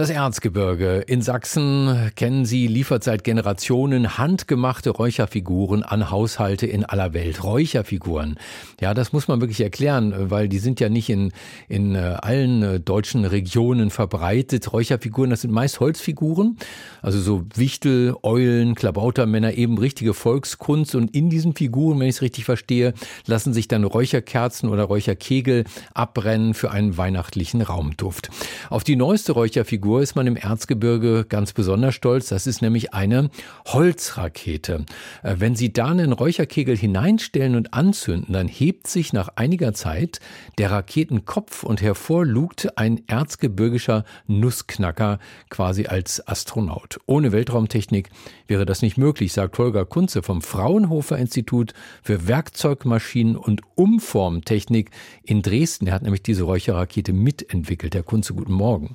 das Erzgebirge in Sachsen kennen Sie, liefert seit Generationen handgemachte Räucherfiguren an Haushalte in aller Welt. Räucherfiguren. Ja, das muss man wirklich erklären, weil die sind ja nicht in, in äh, allen äh, deutschen Regionen verbreitet. Räucherfiguren, das sind meist Holzfiguren, also so Wichtel, Eulen, Klabautermänner, eben richtige Volkskunst. Und in diesen Figuren, wenn ich es richtig verstehe, lassen sich dann Räucherkerzen oder Räucherkegel abbrennen für einen weihnachtlichen Raumduft. Auf die neueste Räucherfigur Figur ist man im Erzgebirge ganz besonders stolz. Das ist nämlich eine Holzrakete. Äh, wenn Sie da einen Räucherkegel hineinstellen und anzünden, dann hebt sich nach einiger Zeit der Raketenkopf und hervor lugt ein erzgebirgischer Nussknacker quasi als Astronaut. Ohne Weltraumtechnik wäre das nicht möglich, sagt Holger Kunze vom Fraunhofer Institut für Werkzeugmaschinen und Umformtechnik in Dresden. Er hat nämlich diese Räucherrakete mitentwickelt. Herr Kunze, guten Morgen.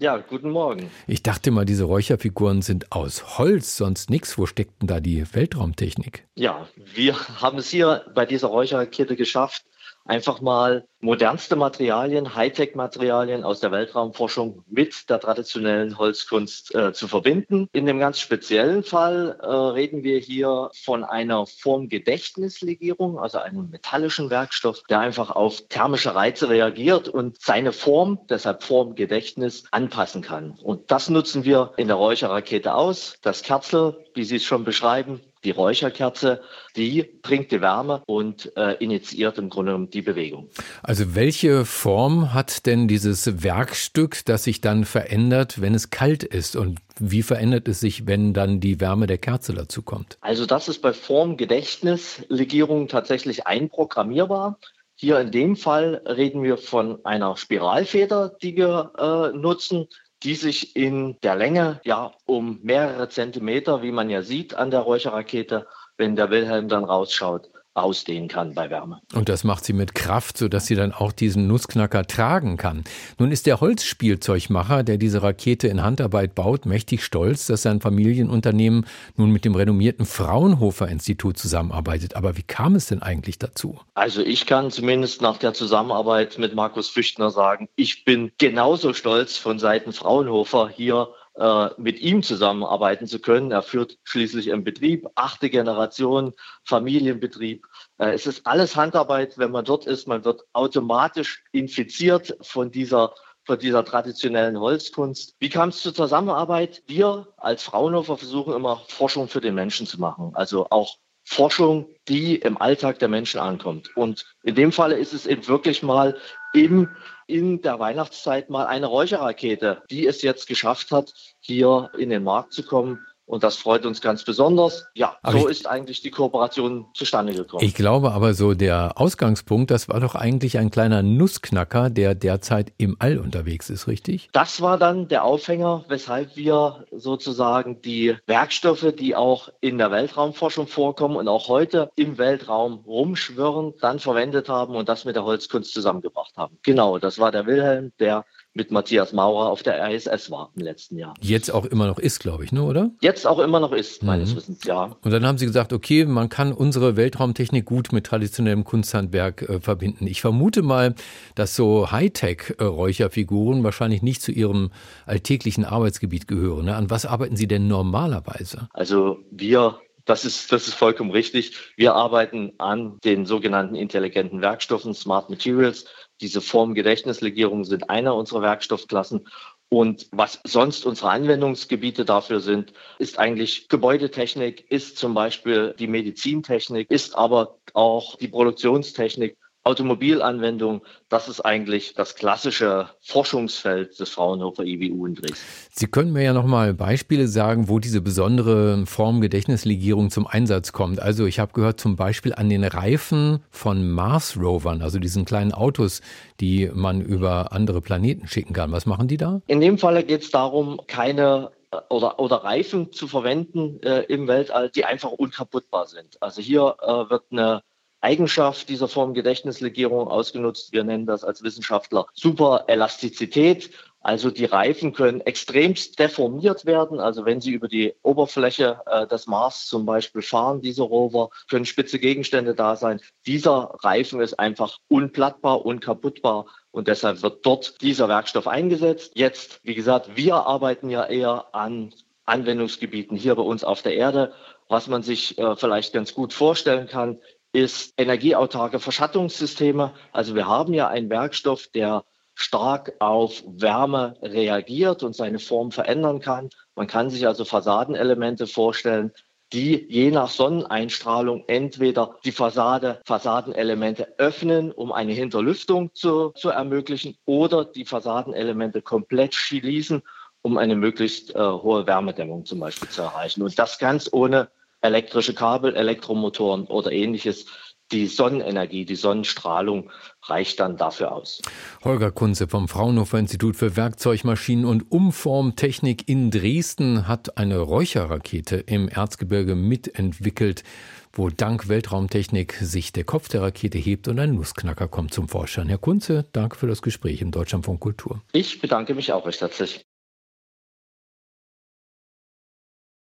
Ja, guten Morgen. Ich dachte mal, diese Räucherfiguren sind aus Holz, sonst nichts. Wo steckt denn da die Weltraumtechnik? Ja, wir haben es hier bei dieser Räucherrakete geschafft, einfach mal modernste Materialien, Hightech-Materialien aus der Weltraumforschung mit der traditionellen Holzkunst äh, zu verbinden. In dem ganz speziellen Fall äh, reden wir hier von einer Formgedächtnislegierung, also einem metallischen Werkstoff, der einfach auf thermische Reize reagiert und seine Form, deshalb Formgedächtnis, anpassen kann. Und das nutzen wir in der Räucherrakete aus. Das Kerzel, wie Sie es schon beschreiben, die Räucherkerze, die bringt die Wärme und äh, initiiert im Grunde die Bewegung. Also welche Form hat denn dieses Werkstück, das sich dann verändert, wenn es kalt ist? Und wie verändert es sich, wenn dann die Wärme der Kerze dazu kommt? Also das ist bei Formgedächtnislegierungen tatsächlich einprogrammierbar. Hier in dem Fall reden wir von einer Spiralfeder, die wir äh, nutzen die sich in der Länge ja um mehrere Zentimeter, wie man ja sieht an der Räucherrakete, wenn der Wilhelm dann rausschaut, ausdehnen kann bei Wärme. Und das macht sie mit Kraft, sodass sie dann auch diesen Nussknacker tragen kann. Nun ist der Holzspielzeugmacher, der diese Rakete in Handarbeit baut, mächtig stolz, dass sein Familienunternehmen nun mit dem renommierten Fraunhofer Institut zusammenarbeitet. Aber wie kam es denn eigentlich dazu? Also ich kann zumindest nach der Zusammenarbeit mit Markus Füchtner sagen, ich bin genauso stolz von Seiten Fraunhofer hier äh, mit ihm zusammenarbeiten zu können. Er führt schließlich einen Betrieb, achte Generation, Familienbetrieb. Äh, es ist alles Handarbeit, wenn man dort ist. Man wird automatisch infiziert von dieser von dieser traditionellen Holzkunst. Wie kam es zur Zusammenarbeit? Wir als Fraunhofer versuchen immer Forschung für den Menschen zu machen. Also auch Forschung, die im Alltag der Menschen ankommt. Und in dem Falle ist es eben wirklich mal im, in der Weihnachtszeit mal eine Räucherrakete, die es jetzt geschafft hat, hier in den Markt zu kommen und das freut uns ganz besonders. Ja, aber so ich, ist eigentlich die Kooperation zustande gekommen. Ich glaube aber so, der Ausgangspunkt, das war doch eigentlich ein kleiner Nussknacker, der derzeit im All unterwegs ist, richtig? Das war dann der Aufhänger, weshalb wir sozusagen die Werkstoffe, die auch in der Weltraumforschung vorkommen und auch heute im Weltraum rumschwirren, dann verwendet haben und das mit der Holzkunst zusammengebracht haben. Genau, das war der Wilhelm, der mit Matthias Maurer auf der ISS war im letzten Jahr. Jetzt auch immer noch ist, glaube ich, ne, oder? Jetzt auch immer noch ist, meines mhm. Wissens, ja. Und dann haben Sie gesagt, okay, man kann unsere Weltraumtechnik gut mit traditionellem Kunsthandwerk äh, verbinden. Ich vermute mal, dass so Hightech-Räucherfiguren wahrscheinlich nicht zu Ihrem alltäglichen Arbeitsgebiet gehören. Ne? An was arbeiten Sie denn normalerweise? Also wir das ist, das ist vollkommen richtig. Wir arbeiten an den sogenannten intelligenten Werkstoffen, Smart Materials. Diese Formgedächtnislegierungen sind einer unserer Werkstoffklassen. Und was sonst unsere Anwendungsgebiete dafür sind, ist eigentlich Gebäudetechnik, ist zum Beispiel die Medizintechnik, ist aber auch die Produktionstechnik Automobilanwendung, das ist eigentlich das klassische Forschungsfeld des Fraunhofer IWU in Dresden. Sie können mir ja noch mal Beispiele sagen, wo diese besondere Formgedächtnislegierung zum Einsatz kommt. Also ich habe gehört zum Beispiel an den Reifen von Mars-Rovern, also diesen kleinen Autos, die man über andere Planeten schicken kann. Was machen die da? In dem Falle geht es darum, keine äh, oder, oder Reifen zu verwenden äh, im Weltall, die einfach unkaputtbar sind. Also hier äh, wird eine Eigenschaft dieser Form Gedächtnislegierung ausgenutzt. Wir nennen das als Wissenschaftler Superelastizität. Also die Reifen können extremst deformiert werden. Also wenn sie über die Oberfläche äh, des Mars zum Beispiel fahren, diese Rover, können spitze Gegenstände da sein. Dieser Reifen ist einfach unplattbar, unkaputtbar und deshalb wird dort dieser Werkstoff eingesetzt. Jetzt, wie gesagt, wir arbeiten ja eher an Anwendungsgebieten hier bei uns auf der Erde. Was man sich äh, vielleicht ganz gut vorstellen kann, ist energieautarke Verschattungssysteme. Also wir haben ja einen Werkstoff, der stark auf Wärme reagiert und seine Form verändern kann. Man kann sich also Fassadenelemente vorstellen, die je nach Sonneneinstrahlung entweder die Fassade, Fassadenelemente öffnen, um eine Hinterlüftung zu, zu ermöglichen, oder die Fassadenelemente komplett schließen, um eine möglichst äh, hohe Wärmedämmung zum Beispiel zu erreichen. Und das ganz ohne elektrische Kabel, Elektromotoren oder ähnliches die Sonnenenergie, die Sonnenstrahlung reicht dann dafür aus. Holger Kunze vom Fraunhofer Institut für Werkzeugmaschinen und Umformtechnik in Dresden hat eine Räucherrakete im Erzgebirge mitentwickelt, wo dank Weltraumtechnik sich der Kopf der Rakete hebt und ein Nussknacker kommt zum Vorschein. Herr Kunze, danke für das Gespräch im Deutschlandfunk Kultur. Ich bedanke mich auch recht herzlich.